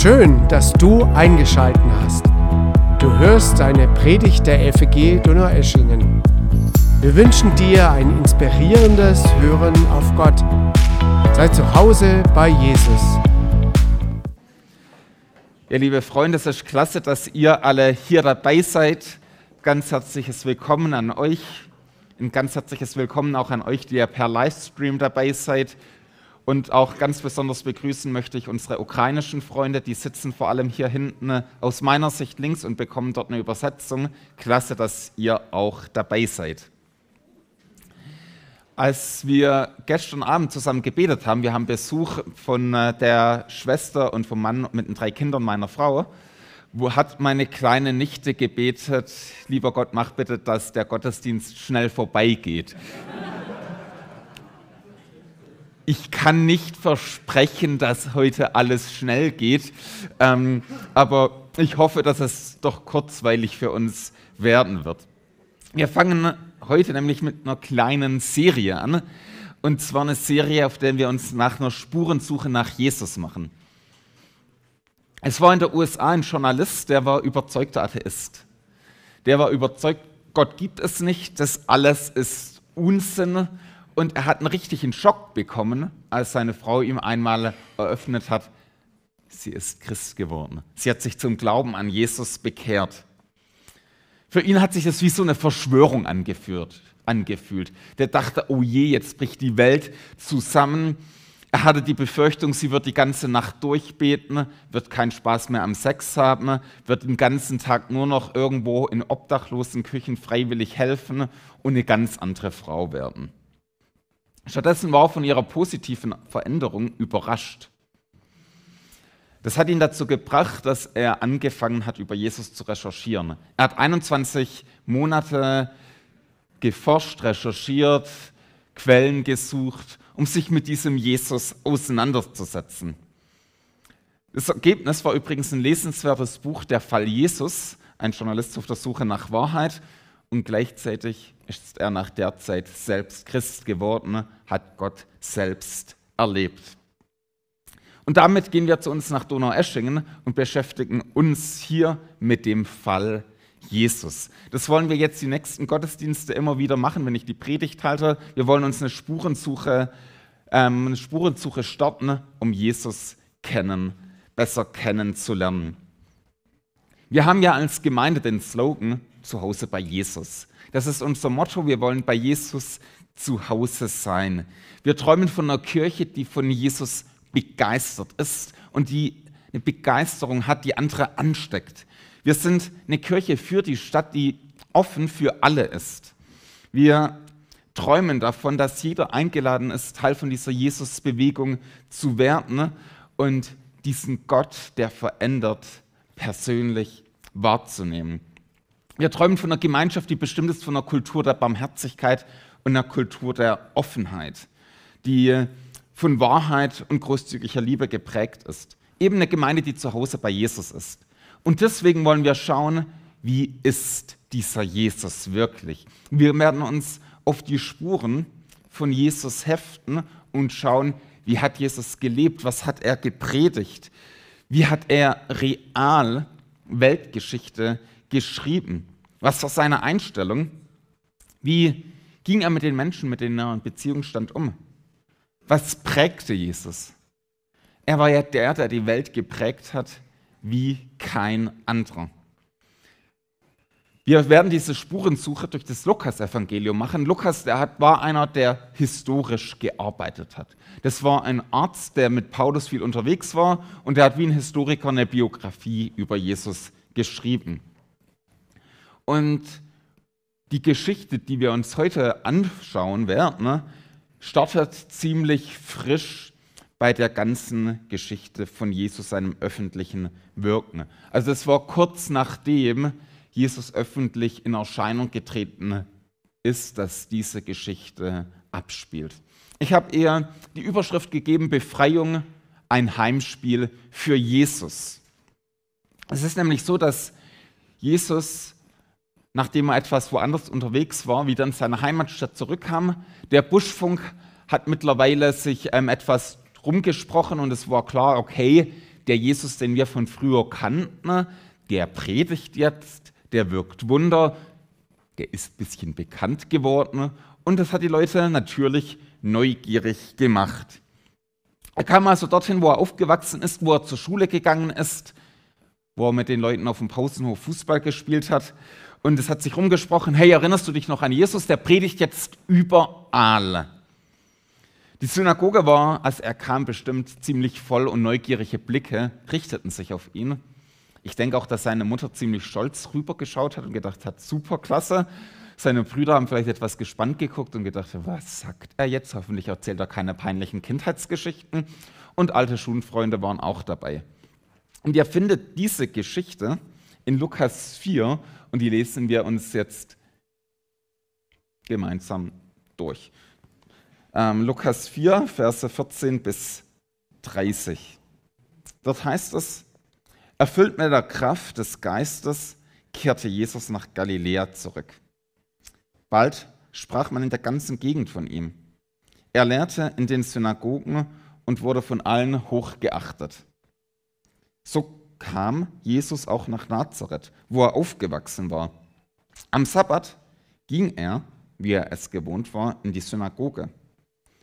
Schön, dass du eingeschalten hast. Du hörst eine Predigt der FEG Donaueschingen. Wir wünschen dir ein inspirierendes Hören auf Gott. Sei zu Hause bei Jesus. Ja, liebe Freunde, es ist klasse, dass ihr alle hier dabei seid. Ganz herzliches Willkommen an euch. Ein ganz herzliches Willkommen auch an euch, die ihr per Livestream dabei seid. Und auch ganz besonders begrüßen möchte ich unsere ukrainischen Freunde, die sitzen vor allem hier hinten aus meiner Sicht links und bekommen dort eine Übersetzung. Klasse, dass ihr auch dabei seid. Als wir gestern Abend zusammen gebetet haben, wir haben Besuch von äh, der Schwester und vom Mann mit den drei Kindern meiner Frau, wo hat meine kleine Nichte gebetet, lieber Gott, mach bitte, dass der Gottesdienst schnell vorbeigeht ich kann nicht versprechen, dass heute alles schnell geht, ähm, aber ich hoffe, dass es doch kurzweilig für uns werden wird. Wir fangen heute nämlich mit einer kleinen Serie an, und zwar eine Serie, auf der wir uns nach einer Spurensuche nach Jesus machen. Es war in der USA ein Journalist, der war überzeugter Atheist. Der war überzeugt, Gott gibt es nicht, das alles ist Unsinn und er hat einen richtigen Schock bekommen, als seine Frau ihm einmal eröffnet hat, sie ist Christ geworden. Sie hat sich zum Glauben an Jesus bekehrt. Für ihn hat sich das wie so eine Verschwörung angeführt, angefühlt. Der dachte, oh je, jetzt bricht die Welt zusammen. Er hatte die Befürchtung, sie wird die ganze Nacht durchbeten, wird keinen Spaß mehr am Sex haben, wird den ganzen Tag nur noch irgendwo in obdachlosen Küchen freiwillig helfen und eine ganz andere Frau werden. Stattdessen war er von ihrer positiven Veränderung überrascht. Das hat ihn dazu gebracht, dass er angefangen hat, über Jesus zu recherchieren. Er hat 21 Monate geforscht, recherchiert, Quellen gesucht, um sich mit diesem Jesus auseinanderzusetzen. Das Ergebnis war übrigens ein lesenswertes Buch, Der Fall Jesus, ein Journalist auf der Suche nach Wahrheit und gleichzeitig ist er nach der Zeit selbst Christ geworden, hat Gott selbst erlebt. Und damit gehen wir zu uns nach Donaueschingen und beschäftigen uns hier mit dem Fall Jesus. Das wollen wir jetzt die nächsten Gottesdienste immer wieder machen, wenn ich die Predigt halte. Wir wollen uns eine Spurensuche, ähm, eine Spurensuche starten, um Jesus kennen, besser kennenzulernen. Wir haben ja als Gemeinde den Slogan zu Hause bei Jesus. Das ist unser Motto. Wir wollen bei Jesus zu Hause sein. Wir träumen von einer Kirche, die von Jesus begeistert ist und die eine Begeisterung hat, die andere ansteckt. Wir sind eine Kirche für die Stadt, die offen für alle ist. Wir träumen davon, dass jeder eingeladen ist, Teil von dieser Jesus-Bewegung zu werden und diesen Gott, der verändert, persönlich wahrzunehmen. Wir träumen von einer Gemeinschaft, die bestimmt ist von einer Kultur der Barmherzigkeit und einer Kultur der Offenheit, die von Wahrheit und großzügiger Liebe geprägt ist. Eben eine Gemeinde, die zu Hause bei Jesus ist. Und deswegen wollen wir schauen, wie ist dieser Jesus wirklich? Wir werden uns auf die Spuren von Jesus heften und schauen, wie hat Jesus gelebt, was hat er gepredigt, wie hat er real Weltgeschichte geschrieben? Was war seine Einstellung? Wie ging er mit den Menschen, mit denen er in Beziehung stand, um? Was prägte Jesus? Er war ja der, der die Welt geprägt hat wie kein anderer. Wir werden diese Spurensuche durch das Lukas-Evangelium machen. Lukas, der hat, war einer, der historisch gearbeitet hat. Das war ein Arzt, der mit Paulus viel unterwegs war und der hat wie ein Historiker eine Biografie über Jesus geschrieben. Und die Geschichte, die wir uns heute anschauen werden, ne, startet ziemlich frisch bei der ganzen Geschichte von Jesus, seinem öffentlichen Wirken. Also es war kurz nachdem Jesus öffentlich in Erscheinung getreten ist, dass diese Geschichte abspielt. Ich habe eher die Überschrift gegeben, Befreiung, ein Heimspiel für Jesus. Es ist nämlich so, dass Jesus nachdem er etwas woanders unterwegs war, wieder in seine Heimatstadt zurückkam. Der Buschfunk hat mittlerweile sich ähm, etwas rumgesprochen und es war klar, okay, der Jesus, den wir von früher kannten, der predigt jetzt, der wirkt Wunder, der ist ein bisschen bekannt geworden und das hat die Leute natürlich neugierig gemacht. Er kam also dorthin, wo er aufgewachsen ist, wo er zur Schule gegangen ist, wo er mit den Leuten auf dem Pausenhof Fußball gespielt hat. Und es hat sich rumgesprochen, hey, erinnerst du dich noch an Jesus? Der predigt jetzt überall. Die Synagoge war, als er kam, bestimmt ziemlich voll und neugierige Blicke richteten sich auf ihn. Ich denke auch, dass seine Mutter ziemlich stolz rübergeschaut hat und gedacht hat, super klasse. Seine Brüder haben vielleicht etwas gespannt geguckt und gedacht, was sagt er jetzt? Hoffentlich erzählt er keine peinlichen Kindheitsgeschichten. Und alte Schulfreunde waren auch dabei. Und ihr findet diese Geschichte in Lukas 4 und die lesen wir uns jetzt gemeinsam durch. Ähm, Lukas 4, Verse 14 bis 30. Dort heißt es, erfüllt mit der Kraft des Geistes kehrte Jesus nach Galiläa zurück. Bald sprach man in der ganzen Gegend von ihm. Er lehrte in den Synagogen und wurde von allen hoch geachtet. So kam Jesus auch nach Nazareth, wo er aufgewachsen war. Am Sabbat ging er, wie er es gewohnt war, in die Synagoge.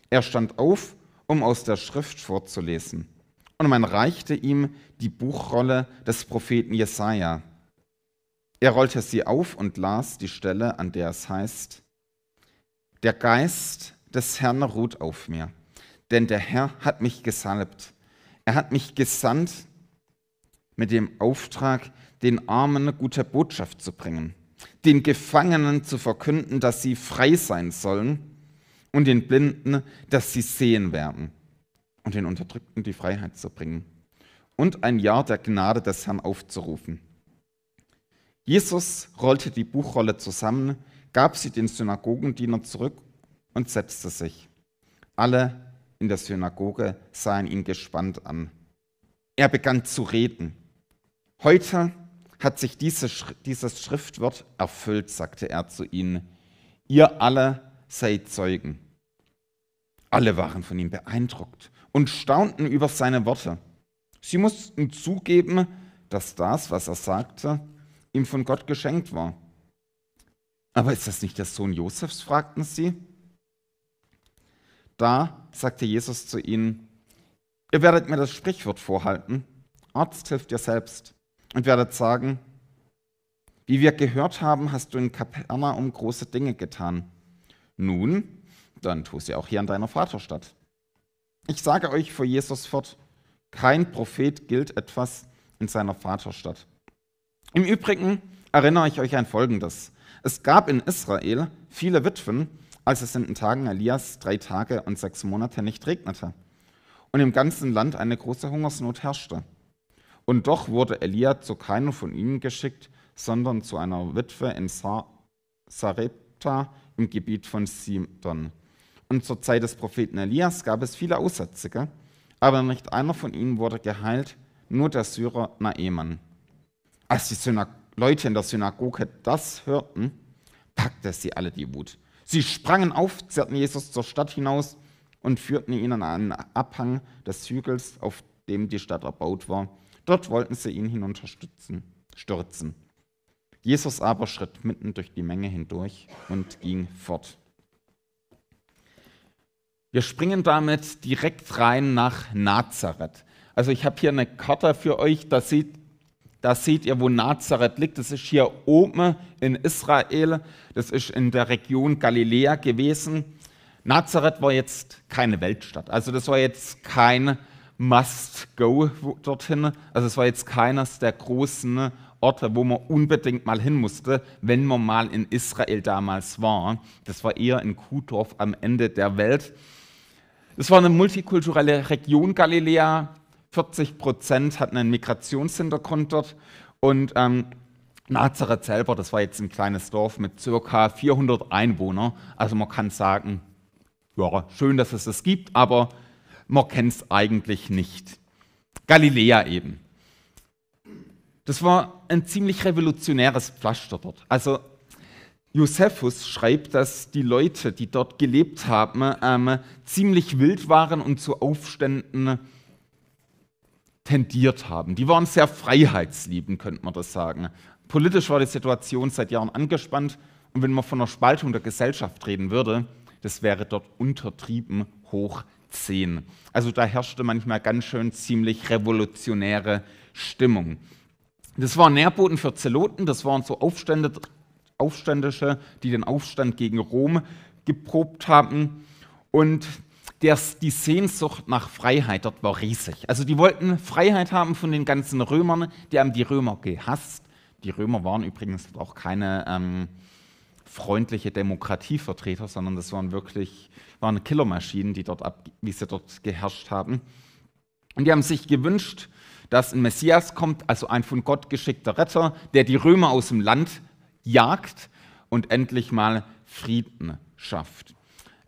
Er stand auf, um aus der Schrift vorzulesen. Und man reichte ihm die Buchrolle des Propheten Jesaja. Er rollte sie auf und las die Stelle, an der es heißt: Der Geist des Herrn ruht auf mir, denn der Herr hat mich gesalbt. Er hat mich gesandt mit dem Auftrag, den Armen gute Botschaft zu bringen, den Gefangenen zu verkünden, dass sie frei sein sollen und den Blinden, dass sie sehen werden und den Unterdrückten die Freiheit zu bringen und ein Jahr der Gnade des Herrn aufzurufen. Jesus rollte die Buchrolle zusammen, gab sie den Synagogendiener zurück und setzte sich. Alle in der Synagoge sahen ihn gespannt an. Er begann zu reden. Heute hat sich dieses Schriftwort erfüllt, sagte er zu ihnen. Ihr alle seid Zeugen. Alle waren von ihm beeindruckt und staunten über seine Worte. Sie mussten zugeben, dass das, was er sagte, ihm von Gott geschenkt war. Aber ist das nicht der Sohn Josefs? fragten sie. Da sagte Jesus zu ihnen, ihr werdet mir das Sprichwort vorhalten, Arzt hilft dir selbst, und werdet sagen, wie wir gehört haben, hast du in Kapernaum große Dinge getan. Nun, dann tu sie auch hier in deiner Vaterstadt. Ich sage euch vor Jesus fort, kein Prophet gilt etwas in seiner Vaterstadt. Im Übrigen erinnere ich euch an Folgendes. Es gab in Israel viele Witwen, als es in den Tagen Elias drei Tage und sechs Monate nicht regnete und im ganzen Land eine große Hungersnot herrschte. Und doch wurde Elia zu keiner von ihnen geschickt, sondern zu einer Witwe in Sarepta im Gebiet von Sidon. Und zur Zeit des Propheten Elias gab es viele Aussätzige, aber nicht einer von ihnen wurde geheilt, nur der Syrer Naeman. Als die Synag Leute in der Synagoge das hörten, packte sie alle die Wut. Sie sprangen auf, zerrten Jesus zur Stadt hinaus und führten ihn an einen Abhang des Hügels, auf dem die Stadt erbaut war. Dort wollten sie ihn hinunterstürzen. Stürzen. Jesus aber schritt mitten durch die Menge hindurch und ging fort. Wir springen damit direkt rein nach Nazareth. Also ich habe hier eine Karte für euch, da seht, da seht ihr, wo Nazareth liegt. Das ist hier oben in Israel, das ist in der Region Galiläa gewesen. Nazareth war jetzt keine Weltstadt, also das war jetzt kein Must-Go dorthin, also es war jetzt keines der großen Orte, wo man unbedingt mal hin musste, wenn man mal in Israel damals war. Das war eher in Kuhdorf am Ende der Welt. Es war eine multikulturelle Region Galiläa. 40 Prozent hatten einen Migrationshintergrund dort. Und ähm, Nazareth selber, das war jetzt ein kleines Dorf mit circa 400 Einwohnern. Also man kann sagen, ja, schön, dass es das gibt, aber man kennt es eigentlich nicht. Galiläa eben. Das war ein ziemlich revolutionäres Pflaster dort. Also Josephus schreibt, dass die Leute, die dort gelebt haben, ähm, ziemlich wild waren und zu Aufständen tendiert haben. Die waren sehr freiheitsliebend, könnte man das sagen. Politisch war die Situation seit Jahren angespannt und wenn man von einer Spaltung der Gesellschaft reden würde, das wäre dort untertrieben hoch 10. Also da herrschte manchmal ganz schön ziemlich revolutionäre Stimmung. Das war Nährboden für Zeloten, das waren so Aufstände, Aufständische, die den Aufstand gegen Rom geprobt haben. Und der, die Sehnsucht nach Freiheit dort war riesig. Also die wollten Freiheit haben von den ganzen Römern, die haben die Römer gehasst. Die Römer waren übrigens auch keine ähm, freundliche Demokratievertreter, sondern das waren wirklich waren Killermaschinen, die dort ab, wie sie dort geherrscht haben. Und die haben sich gewünscht, dass ein Messias kommt, also ein von Gott geschickter Retter, der die Römer aus dem Land jagt und endlich mal Frieden schafft.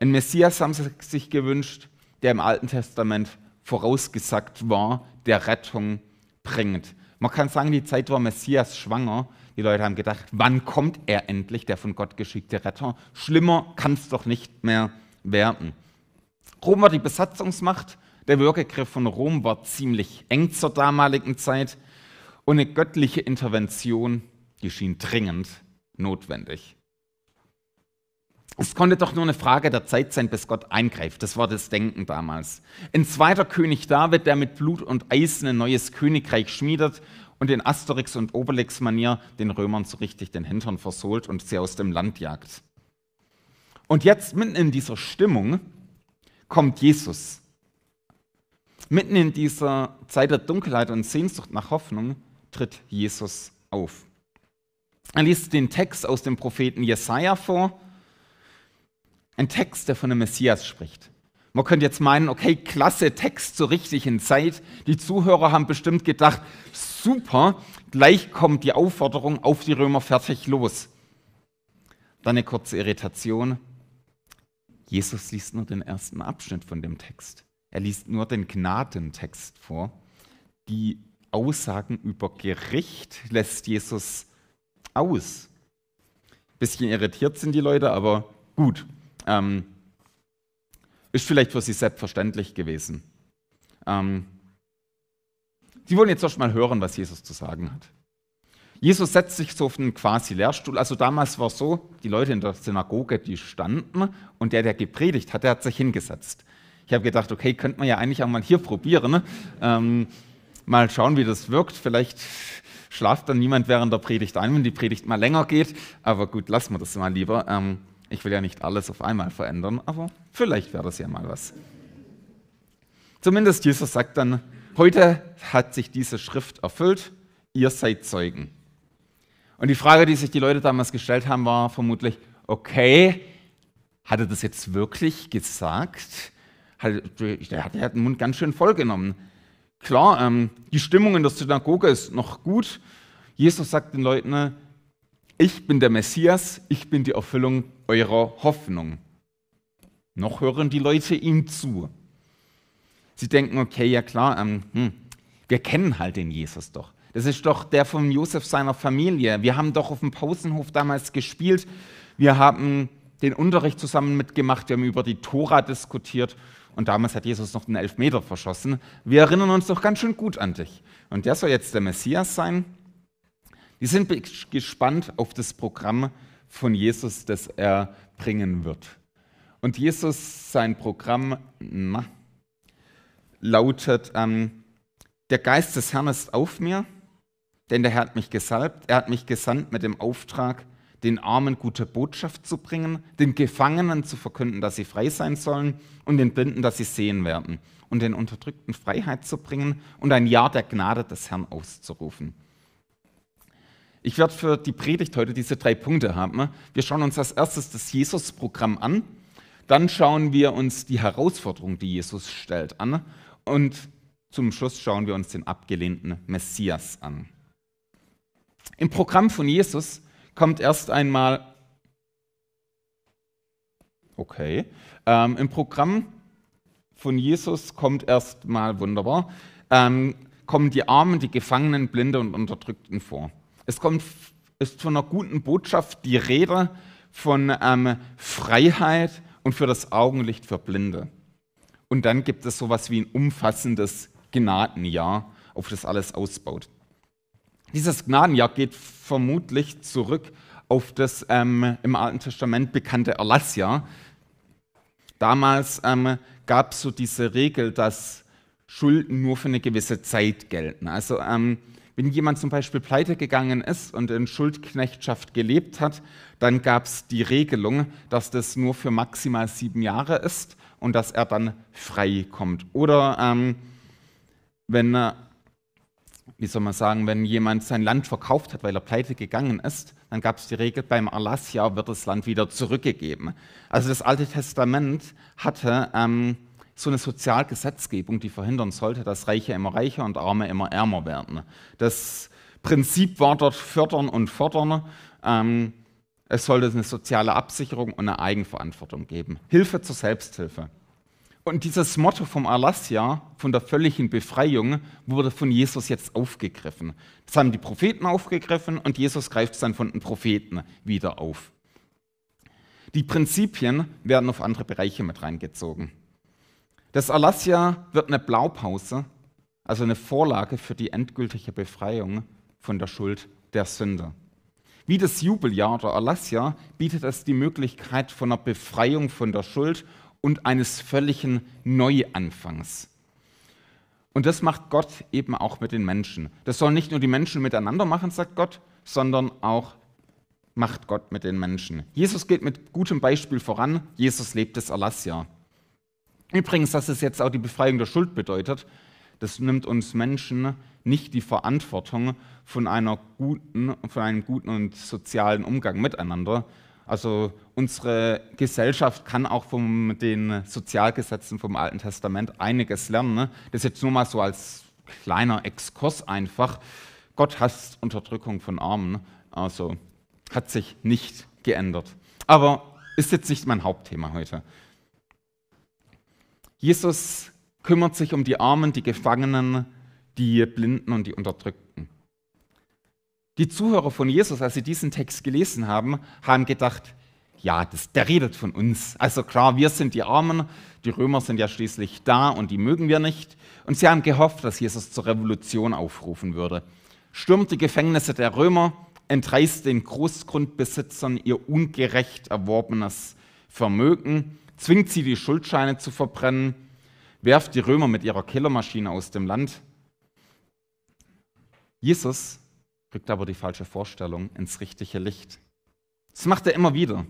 Ein Messias haben sie sich gewünscht, der im Alten Testament vorausgesagt war, der Rettung bringt. Man kann sagen, die Zeit war Messias schwanger. Die Leute haben gedacht, wann kommt er endlich, der von Gott geschickte Retter? Schlimmer kann es doch nicht mehr werden. Rom war die Besatzungsmacht. Der Würgegriff von Rom war ziemlich eng zur damaligen Zeit. Und eine göttliche Intervention, die schien dringend notwendig. Es konnte doch nur eine Frage der Zeit sein, bis Gott eingreift. Das war das Denken damals. Ein zweiter König David, der mit Blut und Eisen ein neues Königreich schmiedet und in Asterix und Obelix-Manier den Römern so richtig den Hintern versohlt und sie aus dem Land jagt. Und jetzt, mitten in dieser Stimmung, kommt Jesus. Mitten in dieser Zeit der Dunkelheit und Sehnsucht nach Hoffnung tritt Jesus auf. Er liest den Text aus dem Propheten Jesaja vor ein Text, der von einem Messias spricht. Man könnte jetzt meinen, okay, klasse Text zur richtigen Zeit. Die Zuhörer haben bestimmt gedacht, super, gleich kommt die Aufforderung auf die Römer fertig los. Dann eine kurze Irritation. Jesus liest nur den ersten Abschnitt von dem Text. Er liest nur den Gnadentext vor. Die Aussagen über Gericht lässt Jesus aus. Bisschen irritiert sind die Leute, aber gut. Ähm, ist vielleicht für sie selbstverständlich gewesen. Ähm, sie wollen jetzt erst mal hören, was Jesus zu sagen hat. Jesus setzt sich so auf einen quasi Lehrstuhl. Also damals war es so, die Leute in der Synagoge, die standen und der, der gepredigt hat, der hat sich hingesetzt. Ich habe gedacht, okay, könnte man ja eigentlich auch mal hier probieren. Ne? Ähm, mal schauen, wie das wirkt. Vielleicht schlaft dann niemand während der Predigt ein, wenn die Predigt mal länger geht. Aber gut, lassen wir das mal lieber. Ähm, ich will ja nicht alles auf einmal verändern, aber vielleicht wäre das ja mal was. Zumindest Jesus sagt dann, heute hat sich diese Schrift erfüllt, ihr seid Zeugen. Und die Frage, die sich die Leute damals gestellt haben, war vermutlich, okay, hat er das jetzt wirklich gesagt? Der hat den Mund ganz schön vollgenommen. Klar, ähm, die Stimmung in der Synagoge ist noch gut. Jesus sagt den Leuten, ich bin der Messias, ich bin die Erfüllung eurer Hoffnung. Noch hören die Leute ihm zu. Sie denken, okay, ja klar, ähm, hm, wir kennen halt den Jesus doch. Das ist doch der von Josef seiner Familie. Wir haben doch auf dem Pausenhof damals gespielt. Wir haben den Unterricht zusammen mitgemacht. Wir haben über die Tora diskutiert. Und damals hat Jesus noch den Elfmeter verschossen. Wir erinnern uns doch ganz schön gut an dich. Und der soll jetzt der Messias sein? Die sind gespannt auf das Programm von Jesus, das er bringen wird. Und Jesus, sein Programm na, lautet, ähm, der Geist des Herrn ist auf mir, denn der Herr hat mich gesalbt, er hat mich gesandt mit dem Auftrag, den Armen gute Botschaft zu bringen, den Gefangenen zu verkünden, dass sie frei sein sollen und den Blinden, dass sie sehen werden und den Unterdrückten Freiheit zu bringen und ein Jahr der Gnade des Herrn auszurufen. Ich werde für die Predigt heute diese drei Punkte haben. Wir schauen uns als erstes das Jesus-Programm an, dann schauen wir uns die Herausforderung, die Jesus stellt, an und zum Schluss schauen wir uns den abgelehnten Messias an. Im Programm von Jesus kommt erst einmal, okay, ähm, im Programm von Jesus kommt erst mal wunderbar, ähm, kommen die Armen, die Gefangenen, Blinde und Unterdrückten vor. Es kommt, ist von einer guten Botschaft die Rede von ähm, Freiheit und für das Augenlicht für Blinde. Und dann gibt es sowas wie ein umfassendes Gnadenjahr, auf das alles ausbaut. Dieses Gnadenjahr geht vermutlich zurück auf das ähm, im Alten Testament bekannte Erlassjahr. Damals ähm, gab es so diese Regel, dass Schulden nur für eine gewisse Zeit gelten. Also ähm, wenn jemand zum Beispiel pleite gegangen ist und in Schuldknechtschaft gelebt hat, dann gab es die Regelung, dass das nur für maximal sieben Jahre ist und dass er dann frei kommt. Oder ähm, wenn, wie soll man sagen, wenn jemand sein Land verkauft hat, weil er pleite gegangen ist, dann gab es die Regel, beim Erlassjahr wird das Land wieder zurückgegeben. Also das Alte Testament hatte ähm, so eine Sozialgesetzgebung, die verhindern sollte, dass Reiche immer reicher und Arme immer ärmer werden. Das Prinzip war dort fördern und fordern. Ähm, es sollte eine soziale Absicherung und eine Eigenverantwortung geben. Hilfe zur Selbsthilfe. Und dieses Motto vom Erlassjahr, von der völligen Befreiung, wurde von Jesus jetzt aufgegriffen. Das haben die Propheten aufgegriffen und Jesus greift es dann von den Propheten wieder auf. Die Prinzipien werden auf andere Bereiche mit reingezogen. Das Erlassjahr wird eine Blaupause, also eine Vorlage für die endgültige Befreiung von der Schuld der Sünde. Wie das Jubeljahr oder Erlassjahr bietet es die Möglichkeit von einer Befreiung von der Schuld und eines völligen Neuanfangs. Und das macht Gott eben auch mit den Menschen. Das sollen nicht nur die Menschen miteinander machen, sagt Gott, sondern auch macht Gott mit den Menschen. Jesus geht mit gutem Beispiel voran. Jesus lebt das Erlassjahr. Übrigens, dass es jetzt auch die Befreiung der Schuld bedeutet, das nimmt uns Menschen nicht die Verantwortung von, einer guten, von einem guten und sozialen Umgang miteinander, also unsere Gesellschaft kann auch von den Sozialgesetzen vom Alten Testament einiges lernen. Ne? Das ist jetzt nur mal so als kleiner Exkurs einfach. Gott hasst Unterdrückung von Armen, also hat sich nicht geändert. Aber ist jetzt nicht mein Hauptthema heute. Jesus kümmert sich um die Armen, die Gefangenen, die Blinden und die Unterdrückten. Die Zuhörer von Jesus, als sie diesen Text gelesen haben, haben gedacht, ja, das, der redet von uns. Also klar, wir sind die Armen, die Römer sind ja schließlich da und die mögen wir nicht. Und sie haben gehofft, dass Jesus zur Revolution aufrufen würde. Stürmt die Gefängnisse der Römer, entreißt den Großgrundbesitzern ihr ungerecht erworbenes Vermögen, zwingt sie, die Schuldscheine zu verbrennen, werft die Römer mit ihrer Killermaschine aus dem Land. Jesus rückt aber die falsche Vorstellung ins richtige Licht. Das macht er immer wieder.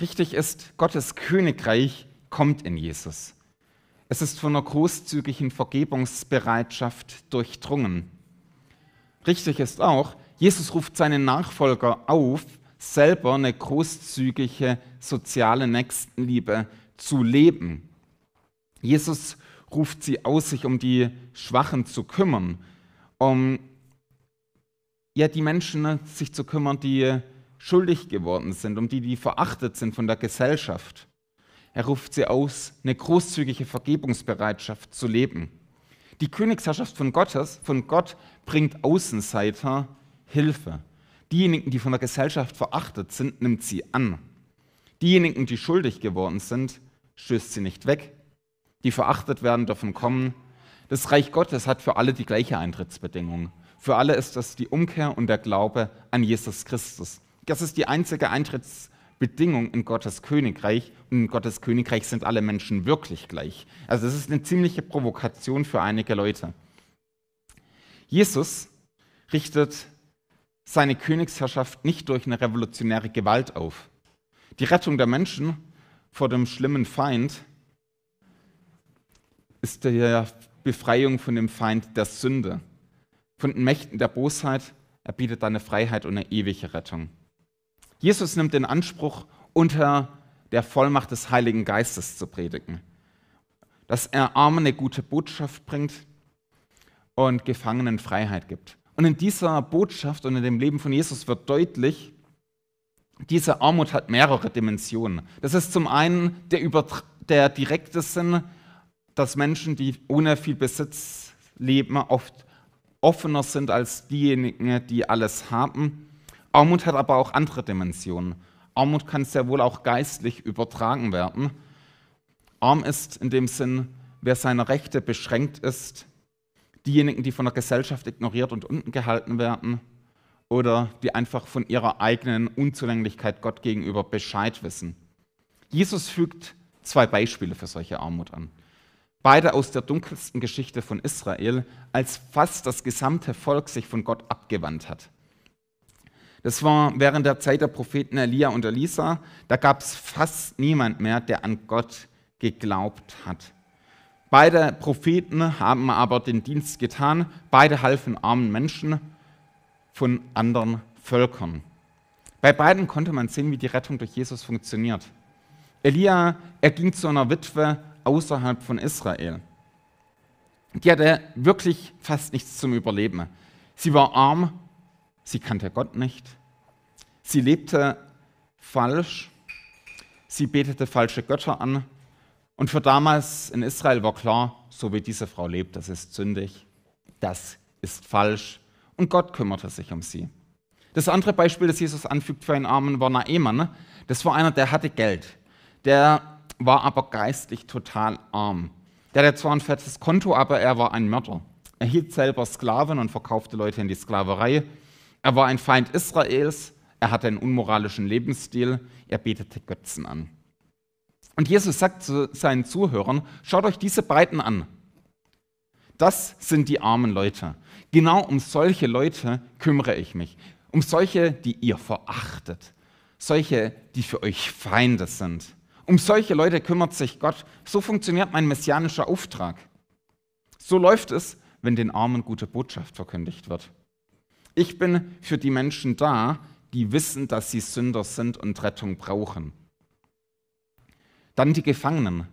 Richtig ist, Gottes Königreich kommt in Jesus. Es ist von einer großzügigen Vergebungsbereitschaft durchdrungen. Richtig ist auch, Jesus ruft seinen Nachfolger auf, selber eine großzügige soziale Nächstenliebe zu leben. Jesus ruft sie aus, sich um die Schwachen zu kümmern, um ja, die Menschen ne, sich zu kümmern, die schuldig geworden sind, um die, die verachtet sind von der Gesellschaft. Er ruft sie aus, eine großzügige Vergebungsbereitschaft zu leben. Die Königsherrschaft von, Gottes, von Gott bringt Außenseiter Hilfe. Diejenigen, die von der Gesellschaft verachtet sind, nimmt sie an. Diejenigen, die schuldig geworden sind, stößt sie nicht weg. Die verachtet werden, dürfen kommen. Das Reich Gottes hat für alle die gleiche Eintrittsbedingung. Für alle ist das die Umkehr und der Glaube an Jesus Christus. Das ist die einzige Eintrittsbedingung in Gottes Königreich. Und in Gottes Königreich sind alle Menschen wirklich gleich. Also das ist eine ziemliche Provokation für einige Leute. Jesus richtet seine Königsherrschaft nicht durch eine revolutionäre Gewalt auf. Die Rettung der Menschen vor dem schlimmen Feind ist die Befreiung von dem Feind der Sünde von den Mächten der Bosheit. Er bietet eine Freiheit und eine ewige Rettung. Jesus nimmt den Anspruch, unter der Vollmacht des Heiligen Geistes zu predigen. Dass er Armen eine gute Botschaft bringt und Gefangenen Freiheit gibt. Und in dieser Botschaft und in dem Leben von Jesus wird deutlich, diese Armut hat mehrere Dimensionen. Das ist zum einen der, der direkte Sinn, dass Menschen, die ohne viel Besitz leben, oft offener sind als diejenigen, die alles haben. Armut hat aber auch andere Dimensionen. Armut kann sehr wohl auch geistlich übertragen werden. Arm ist in dem Sinn, wer seine Rechte beschränkt ist, diejenigen, die von der Gesellschaft ignoriert und unten gehalten werden oder die einfach von ihrer eigenen Unzulänglichkeit Gott gegenüber Bescheid wissen. Jesus fügt zwei Beispiele für solche Armut an. Beide aus der dunkelsten Geschichte von Israel, als fast das gesamte Volk sich von Gott abgewandt hat. Das war während der Zeit der Propheten Elia und Elisa. Da gab es fast niemand mehr, der an Gott geglaubt hat. Beide Propheten haben aber den Dienst getan. Beide halfen armen Menschen von anderen Völkern. Bei beiden konnte man sehen, wie die Rettung durch Jesus funktioniert. Elia, er ging zu einer Witwe außerhalb von Israel. Die hatte wirklich fast nichts zum Überleben. Sie war arm, sie kannte Gott nicht, sie lebte falsch, sie betete falsche Götter an und für damals in Israel war klar, so wie diese Frau lebt, das ist sündig, das ist falsch und Gott kümmerte sich um sie. Das andere Beispiel, das Jesus anfügt für einen Armen, war Naemann. Das war einer, der hatte Geld. Der war aber geistlich total arm. Der hatte zwar ein fettes Konto, aber er war ein Mörder. Er hielt selber Sklaven und verkaufte Leute in die Sklaverei. Er war ein Feind Israels. Er hatte einen unmoralischen Lebensstil. Er betete Götzen an. Und Jesus sagt zu seinen Zuhörern, schaut euch diese beiden an. Das sind die armen Leute. Genau um solche Leute kümmere ich mich. Um solche, die ihr verachtet. Solche, die für euch Feinde sind. Um solche Leute kümmert sich Gott. So funktioniert mein messianischer Auftrag. So läuft es, wenn den Armen gute Botschaft verkündigt wird. Ich bin für die Menschen da, die wissen, dass sie Sünder sind und Rettung brauchen. Dann die Gefangenen.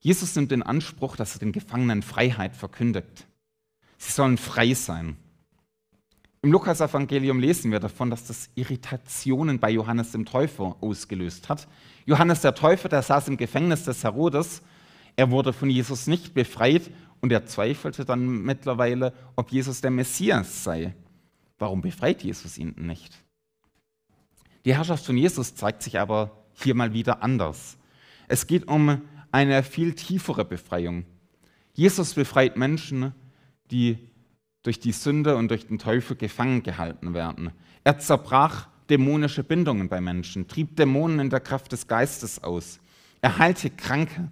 Jesus nimmt in Anspruch, dass er den Gefangenen Freiheit verkündigt. Sie sollen frei sein. Im Lukas-Evangelium lesen wir davon, dass das Irritationen bei Johannes dem Täufer ausgelöst hat. Johannes der Täufer, der saß im Gefängnis des Herodes. Er wurde von Jesus nicht befreit und er zweifelte dann mittlerweile, ob Jesus der Messias sei. Warum befreit Jesus ihn nicht? Die Herrschaft von Jesus zeigt sich aber hier mal wieder anders. Es geht um eine viel tiefere Befreiung. Jesus befreit Menschen, die durch die Sünde und durch den Teufel gefangen gehalten werden. Er zerbrach dämonische Bindungen bei Menschen, trieb Dämonen in der Kraft des Geistes aus. Er heilte Kranke.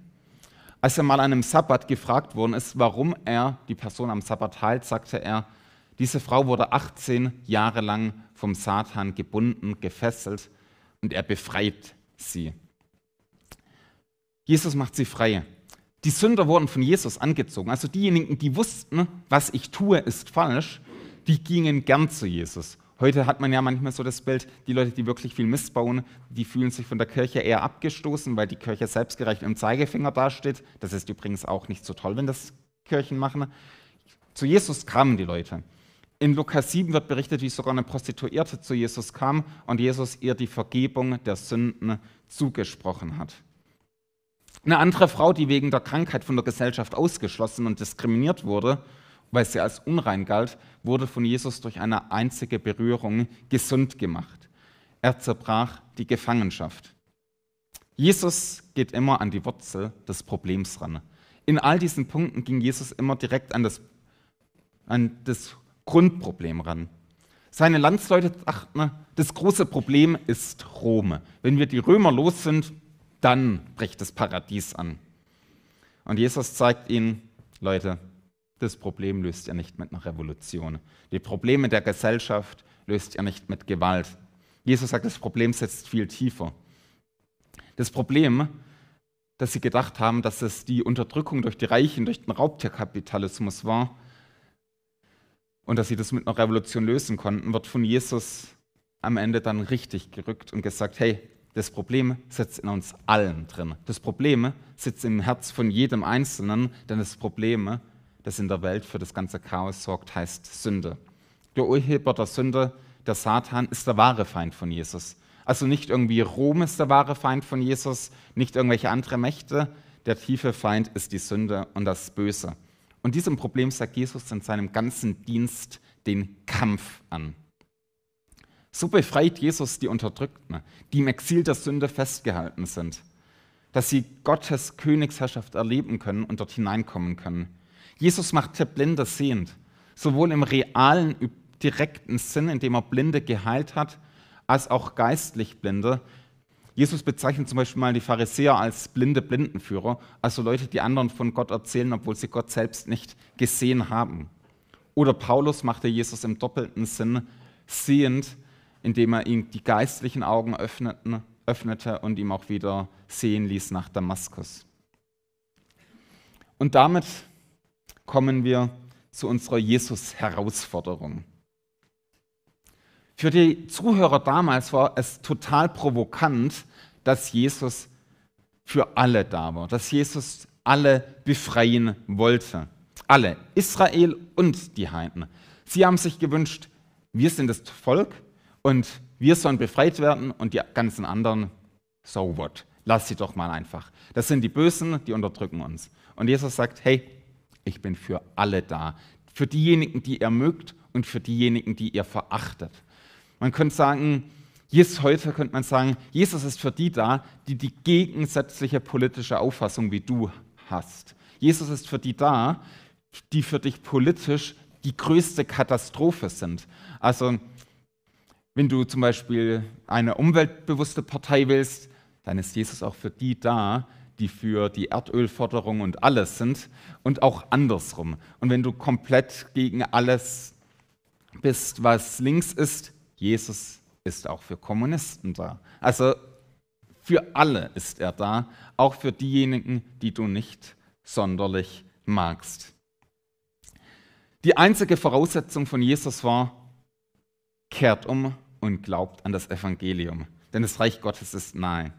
Als er mal an einem Sabbat gefragt worden ist, warum er die Person am Sabbat heilt, sagte er, diese Frau wurde 18 Jahre lang vom Satan gebunden, gefesselt und er befreit sie. Jesus macht sie frei. Die Sünder wurden von Jesus angezogen. Also diejenigen, die wussten, was ich tue, ist falsch, die gingen gern zu Jesus. Heute hat man ja manchmal so das Bild, die Leute, die wirklich viel Mist bauen, die fühlen sich von der Kirche eher abgestoßen, weil die Kirche selbstgerecht im Zeigefinger dasteht. Das ist übrigens auch nicht so toll, wenn das Kirchen machen. Zu Jesus kamen die Leute. In Lukas 7 wird berichtet, wie sogar eine Prostituierte zu Jesus kam und Jesus ihr die Vergebung der Sünden zugesprochen hat. Eine andere Frau, die wegen der Krankheit von der Gesellschaft ausgeschlossen und diskriminiert wurde, weil sie als unrein galt, wurde von Jesus durch eine einzige Berührung gesund gemacht. Er zerbrach die Gefangenschaft. Jesus geht immer an die Wurzel des Problems ran. In all diesen Punkten ging Jesus immer direkt an das, an das Grundproblem ran. Seine Landsleute dachten, das große Problem ist Rom. Wenn wir die Römer los sind, dann bricht das Paradies an. Und Jesus zeigt ihnen, Leute, das Problem löst ihr nicht mit einer Revolution. Die Probleme der Gesellschaft löst ihr nicht mit Gewalt. Jesus sagt, das Problem sitzt viel tiefer. Das Problem, dass sie gedacht haben, dass es die Unterdrückung durch die Reichen, durch den Raubtierkapitalismus war und dass sie das mit einer Revolution lösen konnten, wird von Jesus am Ende dann richtig gerückt und gesagt, hey, das Problem sitzt in uns allen drin. Das Problem sitzt im Herz von jedem Einzelnen, denn das Problem, das in der Welt für das ganze Chaos sorgt, heißt Sünde. Der Urheber der Sünde, der Satan, ist der wahre Feind von Jesus. Also nicht irgendwie Rom ist der wahre Feind von Jesus, nicht irgendwelche andere Mächte. Der tiefe Feind ist die Sünde und das Böse. Und diesem Problem sagt Jesus in seinem ganzen Dienst den Kampf an. So befreit Jesus die Unterdrückten, die im Exil der Sünde festgehalten sind, dass sie Gottes Königsherrschaft erleben können und dort hineinkommen können. Jesus machte Blinde sehend, sowohl im realen, direkten Sinn, indem er Blinde geheilt hat, als auch geistlich Blinde. Jesus bezeichnet zum Beispiel mal die Pharisäer als blinde Blindenführer, also Leute, die anderen von Gott erzählen, obwohl sie Gott selbst nicht gesehen haben. Oder Paulus machte Jesus im doppelten Sinn sehend, indem er ihm die geistlichen Augen öffneten, öffnete und ihm auch wieder sehen ließ nach Damaskus. Und damit kommen wir zu unserer Jesus-Herausforderung. Für die Zuhörer damals war es total provokant, dass Jesus für alle da war, dass Jesus alle befreien wollte. Alle, Israel und die Heiden. Sie haben sich gewünscht, wir sind das Volk und wir sollen befreit werden und die ganzen anderen, so what, lass sie doch mal einfach. Das sind die Bösen, die unterdrücken uns. Und Jesus sagt, hey, ich bin für alle da. Für diejenigen, die ihr mögt und für diejenigen, die ihr verachtet. Man könnte sagen, Jesus, heute könnte man sagen, Jesus ist für die da, die die gegensätzliche politische Auffassung wie du hast. Jesus ist für die da, die für dich politisch die größte Katastrophe sind. Also, wenn du zum Beispiel eine umweltbewusste Partei willst, dann ist Jesus auch für die da, die für die Erdölförderung und alles sind und auch andersrum. Und wenn du komplett gegen alles bist, was links ist, Jesus ist auch für Kommunisten da. Also für alle ist er da, auch für diejenigen, die du nicht sonderlich magst. Die einzige Voraussetzung von Jesus war, kehrt um und glaubt an das Evangelium, denn das Reich Gottes ist nahe.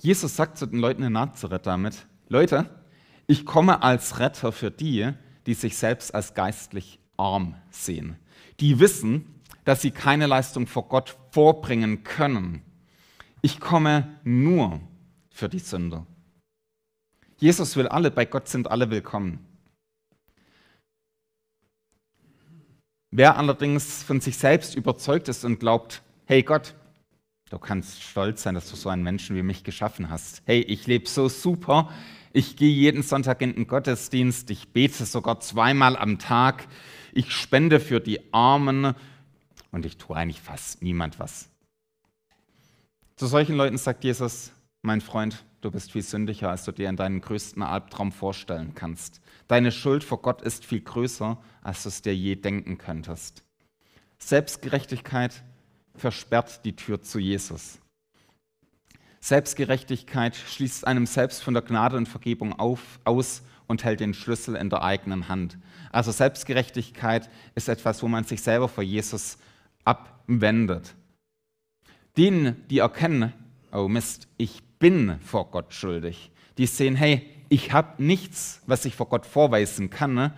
Jesus sagt zu den Leuten in Nazareth damit, Leute, ich komme als Retter für die, die sich selbst als geistlich arm sehen, die wissen, dass sie keine Leistung vor Gott vorbringen können. Ich komme nur für die Sünder. Jesus will alle, bei Gott sind alle willkommen. Wer allerdings von sich selbst überzeugt ist und glaubt, hey Gott, Du kannst stolz sein, dass du so einen Menschen wie mich geschaffen hast. Hey, ich lebe so super. Ich gehe jeden Sonntag in den Gottesdienst. Ich bete sogar zweimal am Tag. Ich spende für die Armen. Und ich tue eigentlich fast niemand was. Zu solchen Leuten sagt Jesus, mein Freund, du bist viel sündiger, als du dir in deinen größten Albtraum vorstellen kannst. Deine Schuld vor Gott ist viel größer, als du es dir je denken könntest. Selbstgerechtigkeit versperrt die Tür zu Jesus. Selbstgerechtigkeit schließt einem selbst von der Gnade und Vergebung auf, aus und hält den Schlüssel in der eigenen Hand. Also Selbstgerechtigkeit ist etwas, wo man sich selber vor Jesus abwendet. Denen, die erkennen, oh Mist, ich bin vor Gott schuldig, die sehen, hey, ich habe nichts, was ich vor Gott vorweisen kann.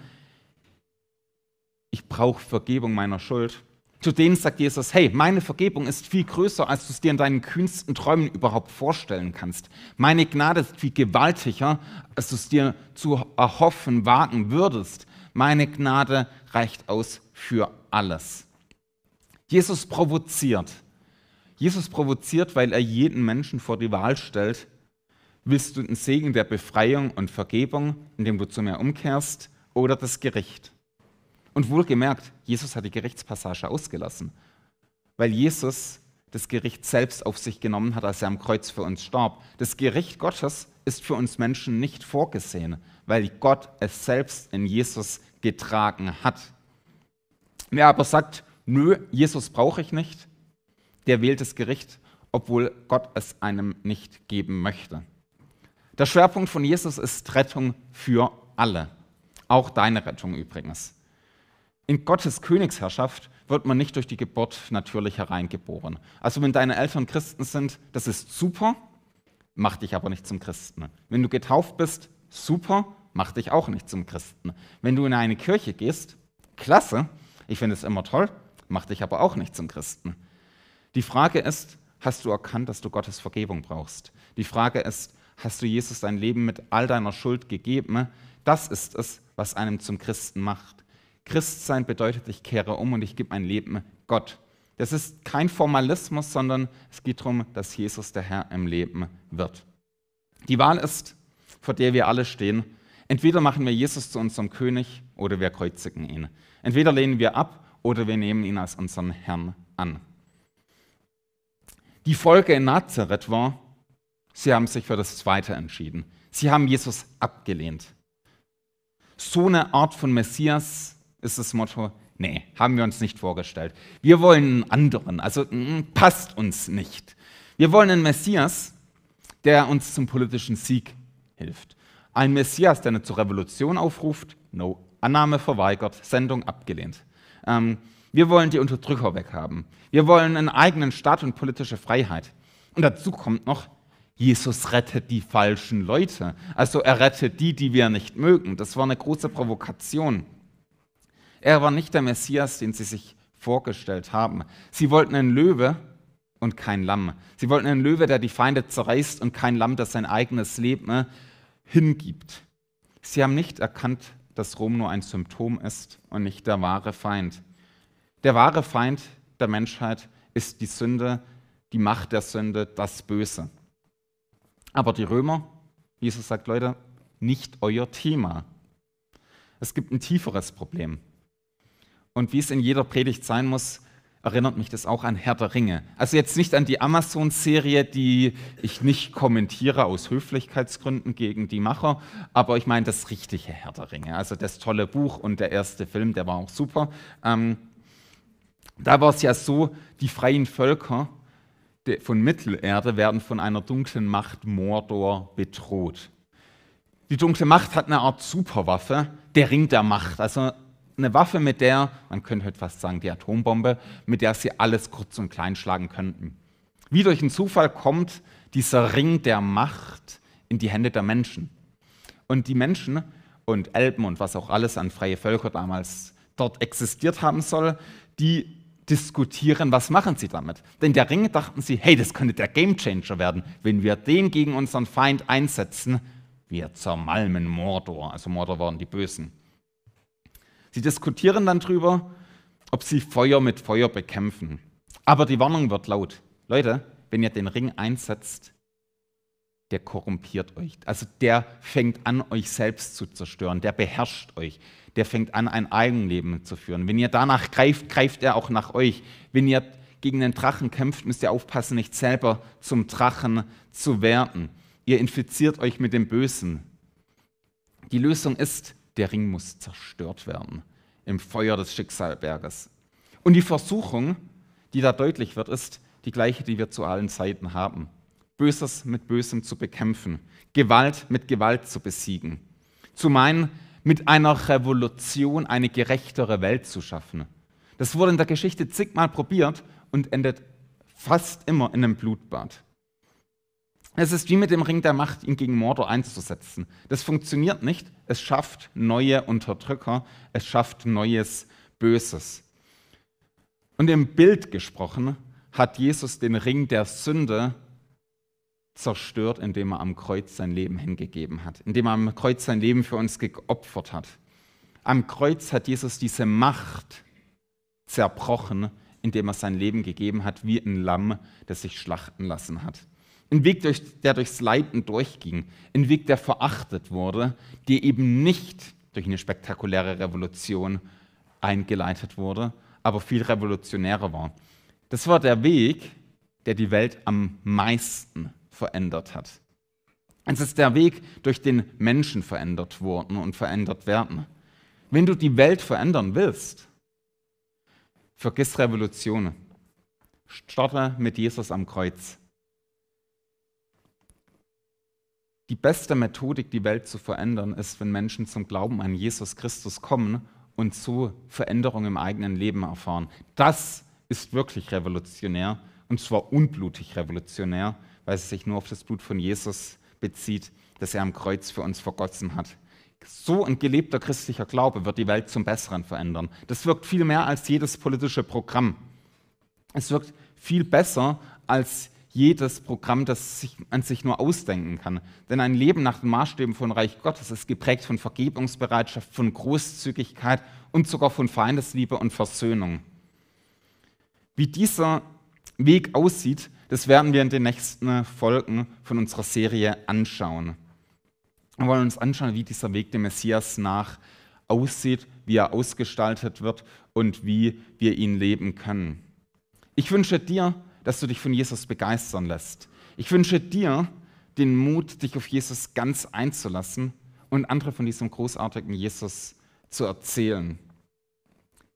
Ich brauche Vergebung meiner Schuld zu denen sagt Jesus, hey, meine Vergebung ist viel größer, als du es dir in deinen kühnsten Träumen überhaupt vorstellen kannst. Meine Gnade ist viel gewaltiger, als du es dir zu erhoffen wagen würdest. Meine Gnade reicht aus für alles. Jesus provoziert. Jesus provoziert, weil er jeden Menschen vor die Wahl stellt. Willst du den Segen der Befreiung und Vergebung, indem du zu mir umkehrst, oder das Gericht? Und wohlgemerkt, Jesus hat die Gerichtspassage ausgelassen, weil Jesus das Gericht selbst auf sich genommen hat, als er am Kreuz für uns starb. Das Gericht Gottes ist für uns Menschen nicht vorgesehen, weil Gott es selbst in Jesus getragen hat. Wer aber sagt, nö, Jesus brauche ich nicht, der wählt das Gericht, obwohl Gott es einem nicht geben möchte. Der Schwerpunkt von Jesus ist Rettung für alle, auch deine Rettung übrigens. In Gottes Königsherrschaft wird man nicht durch die Geburt natürlich hereingeboren. Also wenn deine Eltern Christen sind, das ist super, macht dich aber nicht zum Christen. Wenn du getauft bist, super, macht dich auch nicht zum Christen. Wenn du in eine Kirche gehst, klasse, ich finde es immer toll, macht dich aber auch nicht zum Christen. Die Frage ist, hast du erkannt, dass du Gottes Vergebung brauchst? Die Frage ist, hast du Jesus dein Leben mit all deiner Schuld gegeben? Das ist es, was einem zum Christen macht. Christsein bedeutet, ich kehre um und ich gebe mein Leben Gott. Das ist kein Formalismus, sondern es geht darum, dass Jesus der Herr im Leben wird. Die Wahl ist, vor der wir alle stehen, Entweder machen wir Jesus zu unserem König oder wir kreuzigen ihn. Entweder lehnen wir ab oder wir nehmen ihn als unseren Herrn an. Die Folge in Nazareth war, sie haben sich für das Zweite entschieden. Sie haben Jesus abgelehnt. So eine Art von Messias ist das Motto, nee, haben wir uns nicht vorgestellt. Wir wollen einen anderen, also mm, passt uns nicht. Wir wollen einen Messias, der uns zum politischen Sieg hilft. Ein Messias, der nicht zur Revolution aufruft, no. Annahme verweigert, Sendung abgelehnt. Ähm, wir wollen die Unterdrücker weghaben. Wir wollen einen eigenen Staat und politische Freiheit. Und dazu kommt noch, Jesus rettet die falschen Leute. Also er rettet die, die wir nicht mögen. Das war eine große Provokation. Er war nicht der Messias, den sie sich vorgestellt haben. Sie wollten einen Löwe und kein Lamm. Sie wollten einen Löwe, der die Feinde zerreißt und kein Lamm, das sein eigenes Leben hingibt. Sie haben nicht erkannt, dass Rom nur ein Symptom ist und nicht der wahre Feind. Der wahre Feind der Menschheit ist die Sünde, die Macht der Sünde, das Böse. Aber die Römer, Jesus sagt, Leute, nicht euer Thema. Es gibt ein tieferes Problem. Und wie es in jeder Predigt sein muss, erinnert mich das auch an Herr der Ringe. Also jetzt nicht an die Amazon-Serie, die ich nicht kommentiere aus Höflichkeitsgründen gegen die Macher, aber ich meine das richtige Herr der Ringe. Also das tolle Buch und der erste Film, der war auch super. Ähm, da war es ja so, die freien Völker von Mittelerde werden von einer dunklen Macht Mordor bedroht. Die dunkle Macht hat eine Art Superwaffe, der Ring der Macht. Also eine Waffe, mit der, man könnte heute fast sagen, die Atombombe, mit der sie alles kurz und klein schlagen könnten. Wie durch einen Zufall kommt dieser Ring der Macht in die Hände der Menschen. Und die Menschen und Elben und was auch alles an freie Völker damals dort existiert haben soll, die diskutieren, was machen sie damit. Denn der Ring dachten sie, hey, das könnte der Gamechanger werden, wenn wir den gegen unseren Feind einsetzen. Wir zermalmen Mordor. Also Mordor waren die Bösen. Sie diskutieren dann darüber, ob sie Feuer mit Feuer bekämpfen. Aber die Warnung wird laut. Leute, wenn ihr den Ring einsetzt, der korrumpiert euch. Also der fängt an, euch selbst zu zerstören. Der beherrscht euch. Der fängt an, ein Eigenleben zu führen. Wenn ihr danach greift, greift er auch nach euch. Wenn ihr gegen den Drachen kämpft, müsst ihr aufpassen, nicht selber zum Drachen zu werden. Ihr infiziert euch mit dem Bösen. Die Lösung ist, der Ring muss zerstört werden im Feuer des Schicksalberges. Und die Versuchung, die da deutlich wird, ist die gleiche, die wir zu allen Zeiten haben. Böses mit Bösem zu bekämpfen, Gewalt mit Gewalt zu besiegen. Zu meinen, mit einer Revolution eine gerechtere Welt zu schaffen. Das wurde in der Geschichte zigmal probiert und endet fast immer in einem Blutbad. Es ist wie mit dem Ring der Macht, ihn gegen Mordor einzusetzen. Das funktioniert nicht. Es schafft neue Unterdrücker. Es schafft neues Böses. Und im Bild gesprochen hat Jesus den Ring der Sünde zerstört, indem er am Kreuz sein Leben hingegeben hat, indem er am Kreuz sein Leben für uns geopfert hat. Am Kreuz hat Jesus diese Macht zerbrochen, indem er sein Leben gegeben hat, wie ein Lamm, das sich schlachten lassen hat. Ein Weg, der durchs Leiden durchging. Ein Weg, der verachtet wurde, der eben nicht durch eine spektakuläre Revolution eingeleitet wurde, aber viel revolutionärer war. Das war der Weg, der die Welt am meisten verändert hat. Es ist der Weg, durch den Menschen verändert wurden und verändert werden. Wenn du die Welt verändern willst, vergiss Revolutionen. Starte mit Jesus am Kreuz. Die beste Methodik, die Welt zu verändern, ist, wenn Menschen zum Glauben an Jesus Christus kommen und so Veränderungen im eigenen Leben erfahren. Das ist wirklich revolutionär und zwar unblutig revolutionär, weil es sich nur auf das Blut von Jesus bezieht, das er am Kreuz für uns vergossen hat. So ein gelebter christlicher Glaube wird die Welt zum Besseren verändern. Das wirkt viel mehr als jedes politische Programm. Es wirkt viel besser als jedes Programm, das sich, man sich nur ausdenken kann. Denn ein Leben nach den Maßstäben von Reich Gottes ist geprägt von Vergebungsbereitschaft, von Großzügigkeit und sogar von Feindesliebe und Versöhnung. Wie dieser Weg aussieht, das werden wir in den nächsten Folgen von unserer Serie anschauen. Wir wollen uns anschauen, wie dieser Weg dem Messias nach aussieht, wie er ausgestaltet wird und wie wir ihn leben können. Ich wünsche dir, dass du dich von Jesus begeistern lässt. Ich wünsche dir den Mut, dich auf Jesus ganz einzulassen und andere von diesem großartigen Jesus zu erzählen.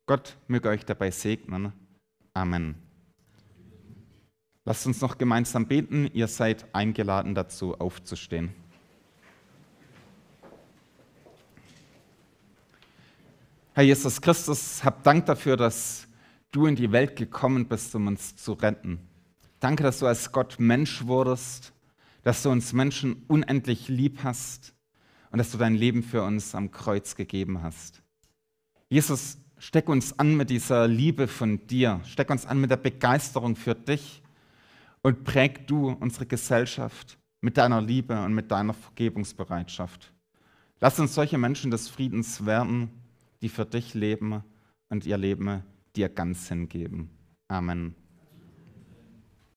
Gott möge euch dabei segnen. Amen. Lasst uns noch gemeinsam beten. Ihr seid eingeladen dazu, aufzustehen. Herr Jesus Christus, hab Dank dafür, dass du in die Welt gekommen bist, um uns zu retten. Danke, dass du als Gott Mensch wurdest, dass du uns Menschen unendlich lieb hast und dass du dein Leben für uns am Kreuz gegeben hast. Jesus, steck uns an mit dieser Liebe von dir, steck uns an mit der Begeisterung für dich und präg du unsere Gesellschaft mit deiner Liebe und mit deiner Vergebungsbereitschaft. Lass uns solche Menschen des Friedens werden, die für dich leben und ihr Leben dir ganz hingeben. Amen.